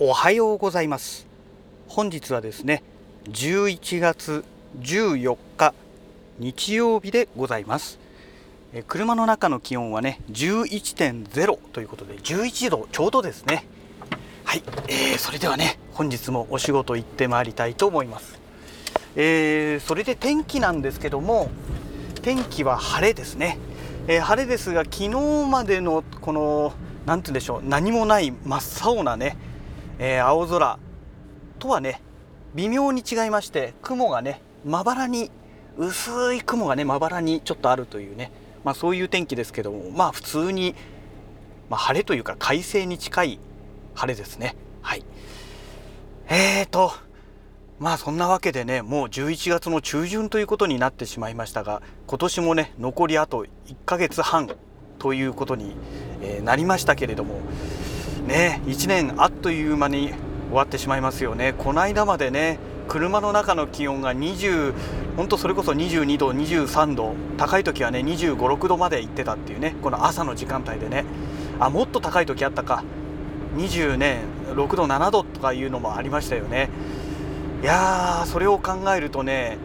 おはようございます。本日はですね11月14日日曜日でございます。え車の中の気温はね11.0ということで11度ちょうどですね。はい、えー、それではね本日もお仕事行ってまいりたいと思います。えー、それで天気なんですけども天気は晴れですね、えー、晴れですが昨日までのこの何て言うんでしょう何もない真っ青なねえー、青空とはね微妙に違いまして雲がねまばらに薄い雲がねまばらにちょっとあるというね、まあ、そういう天気ですけどもまあ普通に、まあ、晴れというか快晴に近い晴れですね。はい。えーとまあそんなわけでねもう11月の中旬ということになってしまいましたが今年もね残りあと1ヶ月半ということに、えなりましたけれどもね1年あっという間に終わってしまいますよね。この間までね車の中の気温が20本当それこそ22度23度高い時はね2 5 6度まで行ってたっていうねこの朝の時間帯でね。あもっと高い時あったか。20ね6度7度とかいうのもありましたよね。いやーそれを考えるとね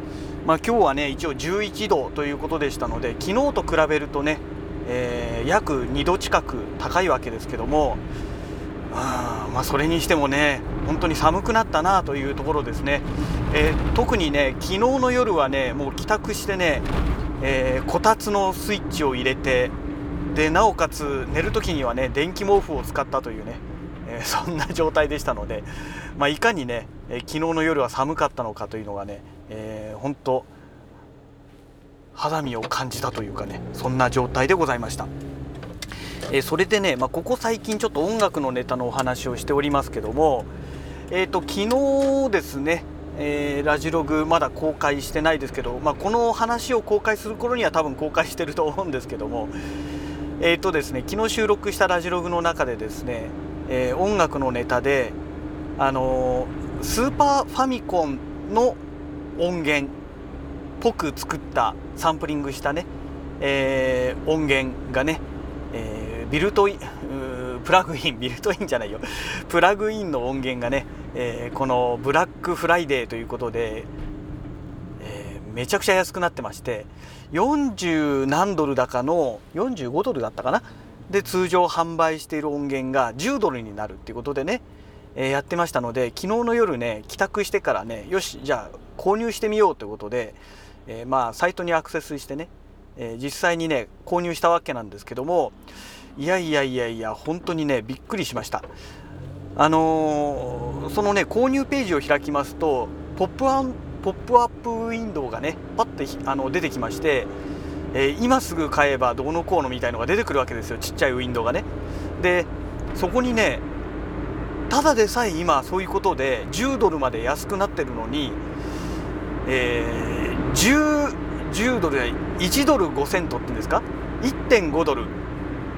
まあ、今日はね一応11度ということでしたので昨日と比べるとね、えー、約2度近く高いわけですけどもまあ、それにしてもね本当に寒くなったなというところですね、えー、特にね昨日の夜はねもう帰宅してね、えー、こたつのスイッチを入れてでなおかつ寝る時にはね電気毛布を使ったというね、えー、そんな状態でしたので、まあ、いかにね、えー、昨日の夜は寒かったのかというのがね、えー、本当肌身を感じたというかねそんな状態でございました。えそれでね、まあ、ここ最近ちょっと音楽のネタのお話をしておりますけども、えーと、昨日ですね、えー、ラジログまだ公開してないですけど、まあ、この話を公開する頃には多分公開してると思うんですけども、えーとですね、昨日収録したラジログの中でですね、えー、音楽のネタで、あのー、スーパーファミコンの音源っぽく作ったサンプリングしたね、えー、音源がね、ビルトインプラグインビルトインじゃないよ。プラグインの音源がね、えー、このブラックフライデーということで、えー、めちゃくちゃ安くなってまして40何ドルだかの45ドルだったかな？で通常販売している音源が10ドルになるっていうことでね、えー、やってましたので昨日の夜ね帰宅してからねよしじゃあ購入してみようということで、えまあサイトにアクセスしてね、え実際にね購入したわけなんですけどもいやいやいやいや本当にねびっくりしました。あのー、そのね購入ページを開きますとポップアポップアップウィンドウがねパッてあの出てきまして、えー、今すぐ買えばどうのこうのみたいのが出てくるわけですよちっちゃいウィンドウがね。でそこにねただでさえ今そういうことで10ドルまで安くなってるのに、えー、10, 10ドルで1ドル5セントっていうんですか？1.5ドル。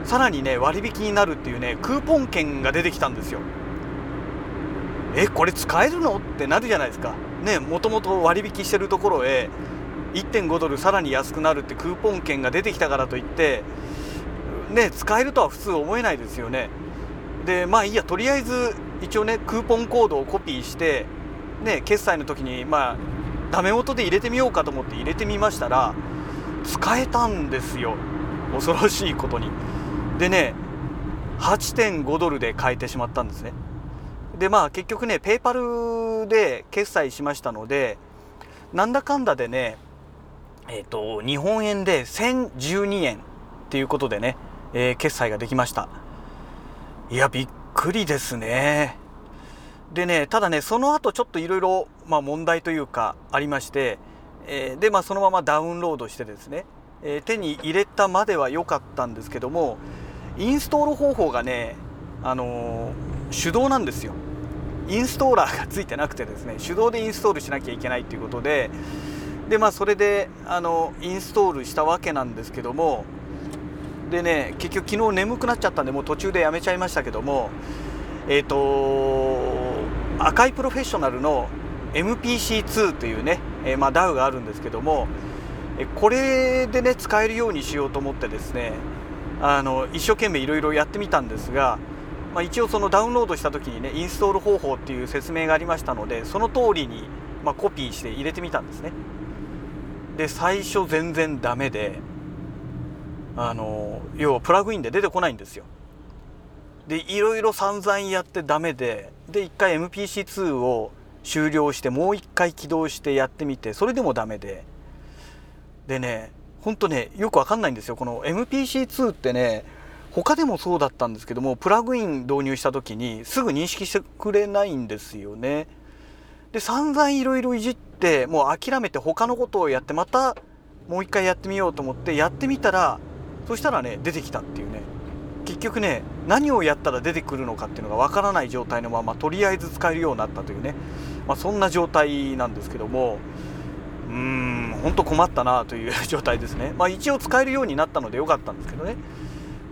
さらにね割引になるっていうねクーポン券が出てきたんですよ。えこれ使えるの？ってなるじゃないですか。ねもともと割引してるところへ1.5ドルさらに安くなるってクーポン券が出てきたからといってね使えるとは普通思えないですよね。でまあいいやとりあえず一応ねクーポンコードをコピーしてね決済の時にまあダメ元で入れてみようかと思って入れてみましたら使えたんですよ。恐ろしいことに。でね8.5ドルで買えてしまったんですね。でまあ結局ねペーパルで決済しましたのでなんだかんだでねえっ、ー、と日本円で1012円っていうことでね、えー、決済ができました。いやびっくりですね。でねただねその後ちょっといろいろ問題というかありまして、えー、でまあそのままダウンロードしてですね、え手に入れたまでは良かったんですけどもインストール方法がね、あのー、手動なんですよ。インストーラーがついてなくてですね手動でインストールしなきゃいけないということででまあそれであのインストールしたわけなんですけどもでね結局昨日眠くなっちゃったんでもう途中でやめちゃいましたけどもえっ、ー、と赤いプロフェッショナルの MPC2 というね、えー、まあ、DAW があるんですけどもこれでね使えるようにしようと思ってですねあの一生懸命いろいろやってみたんですがまあ、一応そのダウンロードした時にねインストール方法っていう説明がありましたのでその通りに、まあ、コピーして入れてみたんですね。で最初全然ダメであの要はプラグインで出てこないんですよ。でいろいろ散々やってダメでで一回 MPC2 を終了してもう一回起動してやってみてそれでもダメで。でねほんとねよくわかんないんですよ。この MPC2 ってね他でもそうだったんですけどもプラグイン導入した時にすぐ認識してくれないんですよね。で散々いろいろいじってもう諦めて他のことをやってまたもう一回やってみようと思ってやってみたらそしたらね出てきたっていうね。結局ね何をやったら出てくるのかっていうのがわからない状態のままとりあえず使えるようになったというね、まあ、そんな状態なんですけども。うーん本当困ったなという状態ですね。まあ一応使えるようになったのでよかったんですけどね。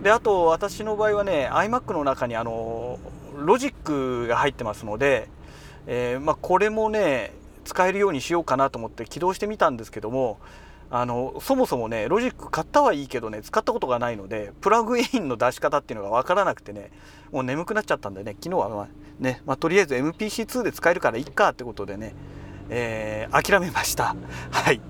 であと私の場合はね iMac の中にあのロジックが入ってますので、えー、まあ、これもね使えるようにしようかなと思って起動してみたんですけどもあのそもそもねロジック買ったはいいけどね使ったことがないのでプラグインの出し方っていうのが分からなくてねもう眠くなっちゃったんでね昨日は、まあ、ね、まあ、とりあえず MPC2 で使えるからいっかってことでね、えー、諦めました。はい、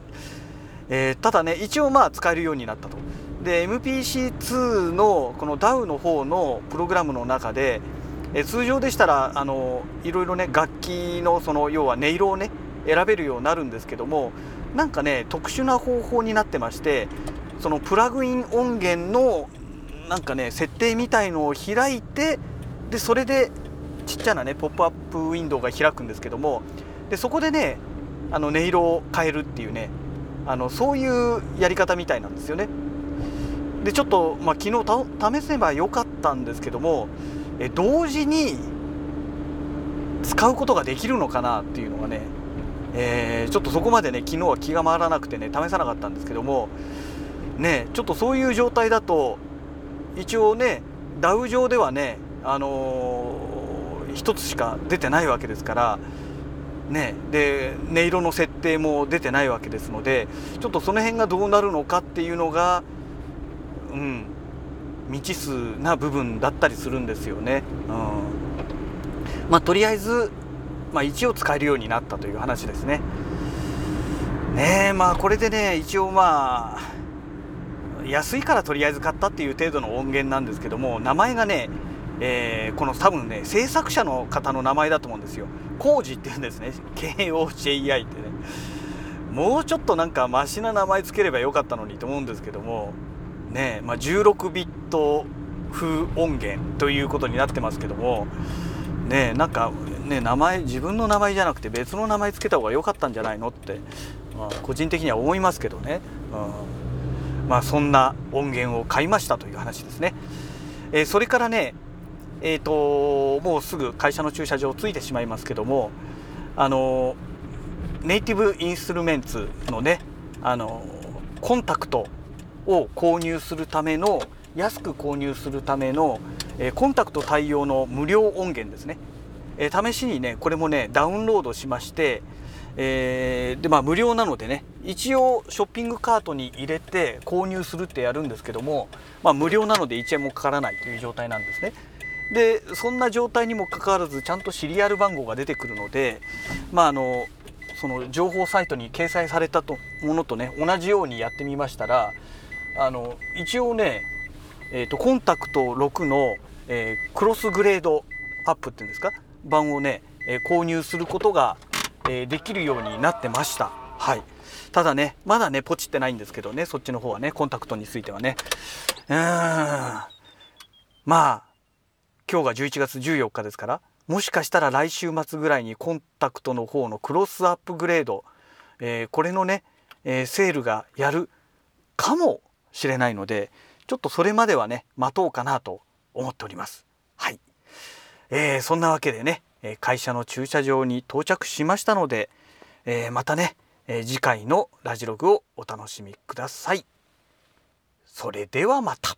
えー、ただね一応まあ使えるようになったと。で MPC2 のこの DAW の方のプログラムの中でえ通常でしたらあのいろいろね楽器のその要は音色をね選べるようになるんですけどもなんかね特殊な方法になってましてそのプラグイン音源のなんかね設定みたいのを開いてでそれでちっちゃなねポップアップウィンドウが開くんですけどもでそこでねあの音色を変えるっていうねあのそういうやり方みたいなんですよね。でちょっと、まあ、昨日試せばよかったんですけどもえ同時に使うことができるのかなっていうのがねえー、ちょっとそこまでね昨日は気が回らなくてね試さなかったんですけどもねちょっとそういう状態だと一応ねダウ上ではねあのー、1つしか出てないわけですからねで音色の設定も出てないわけですのでちょっとその辺がどうなるのかっていうのがうん未知数な部分だったりするんですよね。うんまあ、とりあえずまあ、一応使えるようになったという話ですね。ねえまあこれでね一応まあ安いからとりあえず買ったっていう程度の音源なんですけども名前がね、えー、この多分ね制作者の方の名前だと思うんですよ。コージっていうんですね。KOJI ってね。もうちょっとなんかマシな名前つければよかったのにと思うんですけども。ねまあ、16ビット風音源ということになってますけども。ねなんかね名前自分の名前じゃなくて別の名前つけた方が良かったんじゃないのって、まあ、個人的には思いますけどね、うん、まあそんな音源を買いましたという話ですね、えー、それからねえーと、もうすぐ会社の駐車場ついてしまいますけどもあのネイティブインストゥルメンツのねあのコンタクトを購入するための安く購入するための、えコンタクト対応の無料音源ですね、え試しにねこれもねダウンロードしまして、えー、でまあ無料なのでね一応ショッピングカートに入れて購入するってやるんですけども、まあ、無料なので1円もかからないという状態なんですね。でそんな状態にもかかわらずちゃんとシリアル番号が出てくるのでまああのその情報サイトに掲載されたとものとね同じようにやってみましたらあの一応ねえーと、コンタクト6の、えー、クロスグレードアップっていうんですか？版をね、えー、購入することが、えー、できるようになってました。はい。ただねまだねポチってないんですけどねそっちの方はねコンタクトについてはね。うーん。まあ今日が11月14日ですからもしかしたら来週末ぐらいにコンタクトの方のクロスアップグレード、えー、これのね、えー、セールがやるかもしれないのでちょっとそれまではね待とうかなと思っております。はい、えー、そんなわけでね会社の駐車場に到着しましたので、えー、またね、え、次回のラジログをお楽しみください。それではまた。